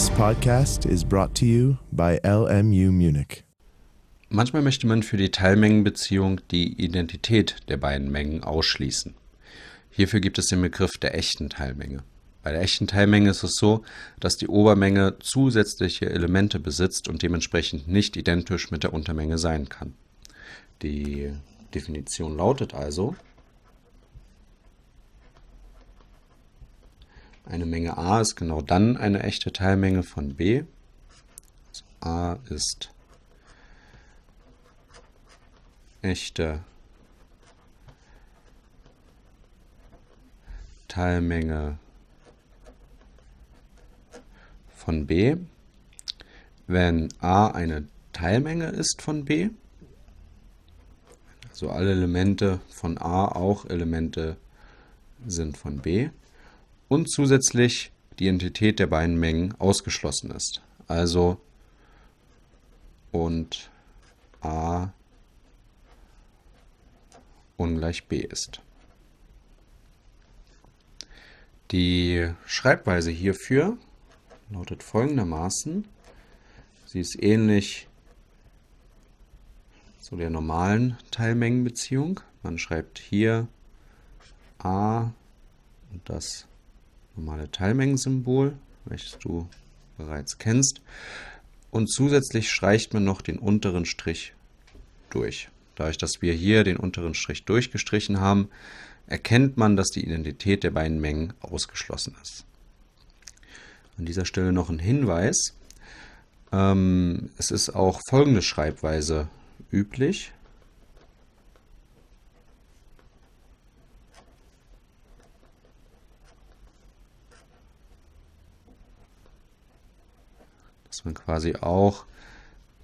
This podcast is brought to you by LMU Munich. Manchmal möchte man für die Teilmengenbeziehung die Identität der beiden Mengen ausschließen. Hierfür gibt es den Begriff der echten Teilmenge. Bei der echten Teilmenge ist es so, dass die Obermenge zusätzliche Elemente besitzt und dementsprechend nicht identisch mit der Untermenge sein kann. Die Definition lautet also, Eine Menge a ist genau dann eine echte Teilmenge von b. Also a ist echte Teilmenge von b, wenn a eine Teilmenge ist von b, also alle Elemente von a auch Elemente sind von b, und zusätzlich die Identität der beiden Mengen ausgeschlossen ist. Also und a ungleich b ist. Die Schreibweise hierfür lautet folgendermaßen. Sie ist ähnlich zu der normalen Teilmengenbeziehung. Man schreibt hier a und das normale Teilmengensymbol, welches du bereits kennst. Und zusätzlich streicht man noch den unteren Strich durch. Dadurch, dass wir hier den unteren Strich durchgestrichen haben, erkennt man, dass die Identität der beiden Mengen ausgeschlossen ist. An dieser Stelle noch ein Hinweis. Ähm, es ist auch folgende Schreibweise üblich. Dass man quasi auch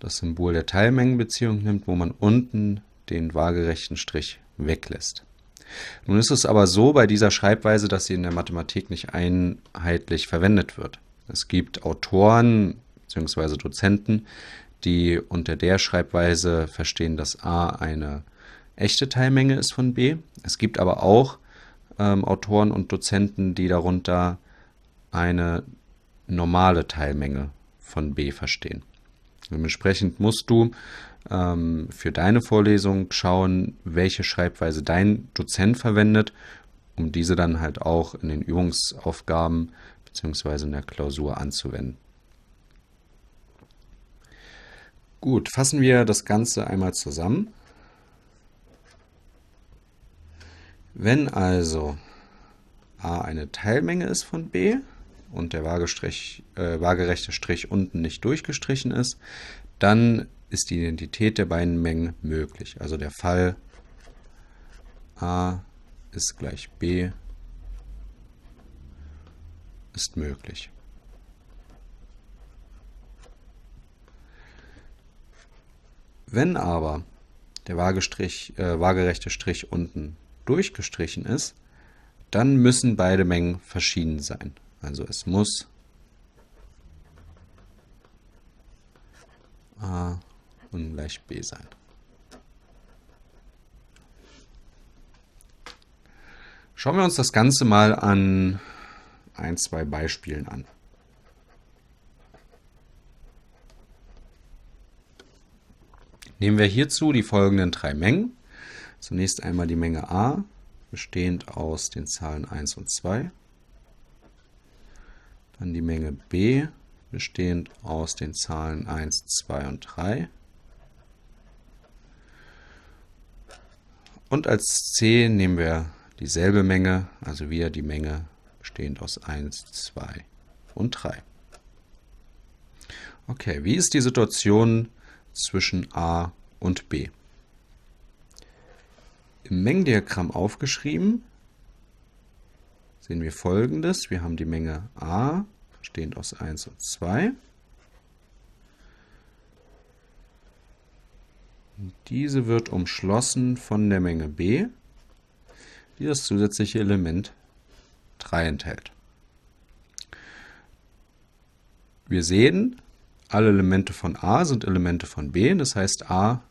das Symbol der Teilmengenbeziehung nimmt, wo man unten den waagerechten Strich weglässt. Nun ist es aber so bei dieser Schreibweise, dass sie in der Mathematik nicht einheitlich verwendet wird. Es gibt Autoren bzw. Dozenten, die unter der Schreibweise verstehen, dass a eine echte Teilmenge ist von b. Es gibt aber auch ähm, Autoren und Dozenten, die darunter eine normale Teilmenge von B verstehen. Dementsprechend musst du ähm, für deine Vorlesung schauen, welche Schreibweise dein Dozent verwendet, um diese dann halt auch in den Übungsaufgaben bzw. in der Klausur anzuwenden. Gut, fassen wir das Ganze einmal zusammen. Wenn also a eine Teilmenge ist von b, und der äh, waagerechte Strich unten nicht durchgestrichen ist, dann ist die Identität der beiden Mengen möglich. Also der Fall a ist gleich b ist möglich. Wenn aber der äh, waagerechte Strich unten durchgestrichen ist, dann müssen beide Mengen verschieden sein. Also es muss a ungleich b sein. Schauen wir uns das Ganze mal an ein, zwei Beispielen an. Nehmen wir hierzu die folgenden drei Mengen. Zunächst einmal die Menge a, bestehend aus den Zahlen 1 und 2. Dann die Menge b, bestehend aus den Zahlen 1, 2 und 3. Und als c nehmen wir dieselbe Menge, also wieder die Menge bestehend aus 1, 2 und 3. Okay, wie ist die Situation zwischen a und b? Im Mengendiagramm aufgeschrieben sehen wir folgendes. Wir haben die Menge a, bestehend aus 1 und 2. Und diese wird umschlossen von der Menge b, die das zusätzliche Element 3 enthält. Wir sehen, alle Elemente von a sind Elemente von b, das heißt a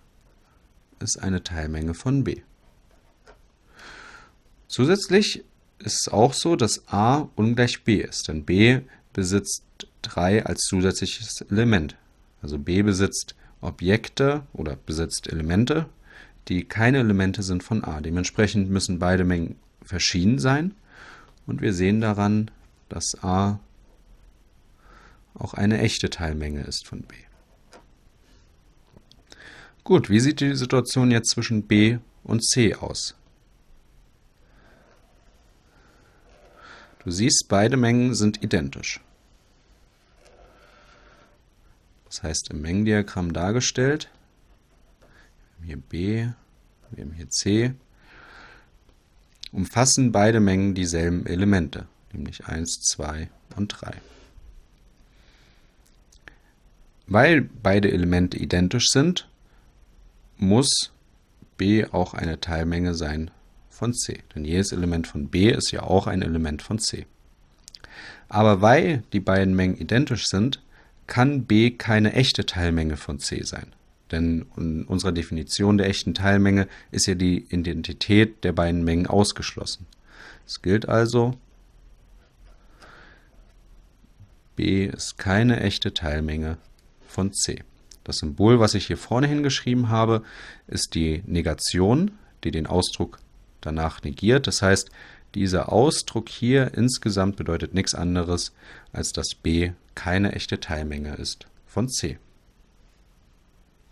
ist eine Teilmenge von b. Zusätzlich ist es auch so, dass a ungleich b ist, denn b besitzt 3 als zusätzliches Element. Also b besitzt Objekte oder besitzt Elemente, die keine Elemente sind von a. Dementsprechend müssen beide Mengen verschieden sein und wir sehen daran, dass a auch eine echte Teilmenge ist von b. Gut, wie sieht die Situation jetzt zwischen b und c aus? Du siehst, beide Mengen sind identisch. Das heißt, im Mengendiagramm dargestellt, wir haben hier b, wir haben hier c, umfassen beide Mengen dieselben Elemente, nämlich 1, 2 und 3. Weil beide Elemente identisch sind, muss b auch eine Teilmenge sein von c. Denn jedes Element von b ist ja auch ein Element von c. Aber weil die beiden Mengen identisch sind, kann b keine echte Teilmenge von c sein. Denn in unserer Definition der echten Teilmenge ist ja die Identität der beiden Mengen ausgeschlossen. Es gilt also, b ist keine echte Teilmenge von c. Das Symbol, was ich hier vorne hingeschrieben habe, ist die Negation, die den Ausdruck danach negiert. Das heißt, dieser Ausdruck hier insgesamt bedeutet nichts anderes, als dass b keine echte Teilmenge ist von c.